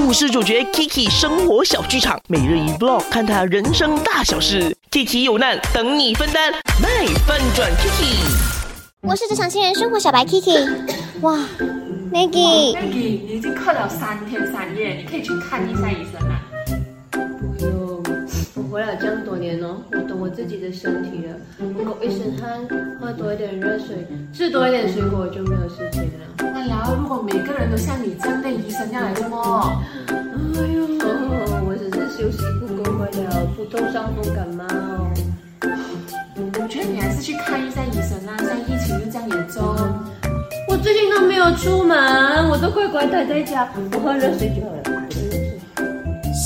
故事主角 Kiki 生活小剧场，每日一 vlog，看他人生大小事。Kiki 有难等你分担，卖翻转 Kiki。我是职场新人生活小白 Kiki。哇，Maggie，Maggie，你已经咳了三天三夜，你可以去看一下医生啊。不用，我回了这样多年哦，我懂我自己的身体了。我狗一身汗，喝多一点热水，吃多一点水果，就没有事情了。那然后，如果每个人都像你这样的医生要来问哦，哎呦，我只是休息不够罢了，普通伤风感冒。我觉得你还是去看一下医生啊，现在疫情又这样严重。我最近都没有出门，我都乖乖待在家，我喝热水就好了。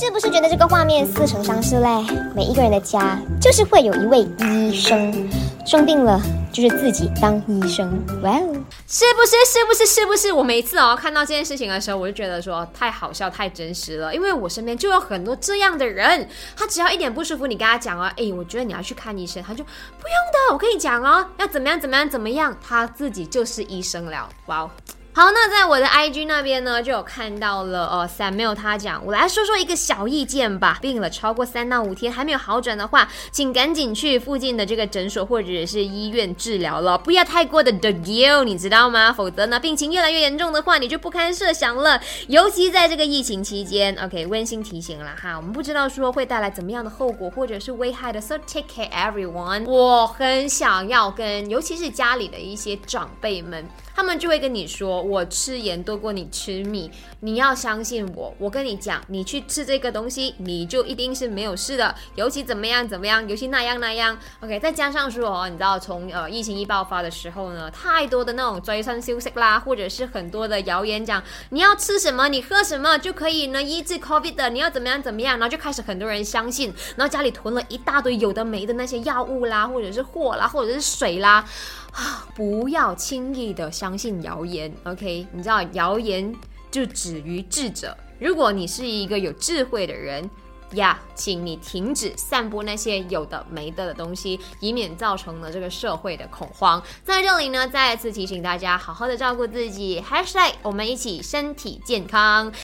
是不是觉得这个画面似曾相识嘞？每一个人的家就是会有一位医生，生病了就是自己当医生。哇哦！是不是？是不是？是不是？我每次哦看到这件事情的时候，我就觉得说太好笑、太真实了，因为我身边就有很多这样的人，他只要一点不舒服，你跟他讲哦，诶，我觉得你要去看医生，他就不用的，我跟你讲哦，要怎么样怎么样怎么样，他自己就是医生了，哇哦。好，那在我的 IG 那边呢，就有看到了，哦，Samuel 他讲，我来说说一个小意见吧。病了超过三到五天还没有好转的话，请赶紧去附近的这个诊所或者是医院治疗了，不要太过的 the deal，你知道吗？否则呢，病情越来越严重的话，你就不堪设想了。尤其在这个疫情期间，OK，温馨提醒了哈，我们不知道说会带来怎么样的后果或者是危害的，so take care everyone。我很想要跟，尤其是家里的一些长辈们。他们就会跟你说：“我吃盐多过你吃米，你要相信我。我跟你讲，你去吃这个东西，你就一定是没有事的。尤其怎么样怎么样，尤其那样那样。OK，再加上说哦，你知道从呃疫情一爆发的时候呢，太多的那种追三休息啦，或者是很多的谣言讲你要吃什么，你喝什么就可以呢医治 COVID 的，你要怎么样怎么样，然后就开始很多人相信，然后家里囤了一大堆有的没的那些药物啦，或者是货啦，或者是水啦。”啊，不要轻易的相信谣言，OK？你知道谣言就止于智者。如果你是一个有智慧的人呀，请你停止散播那些有的没的的东西，以免造成了这个社会的恐慌。在这里呢，再次提醒大家，好好的照顾自己。Hashtag 我们一起身体健康。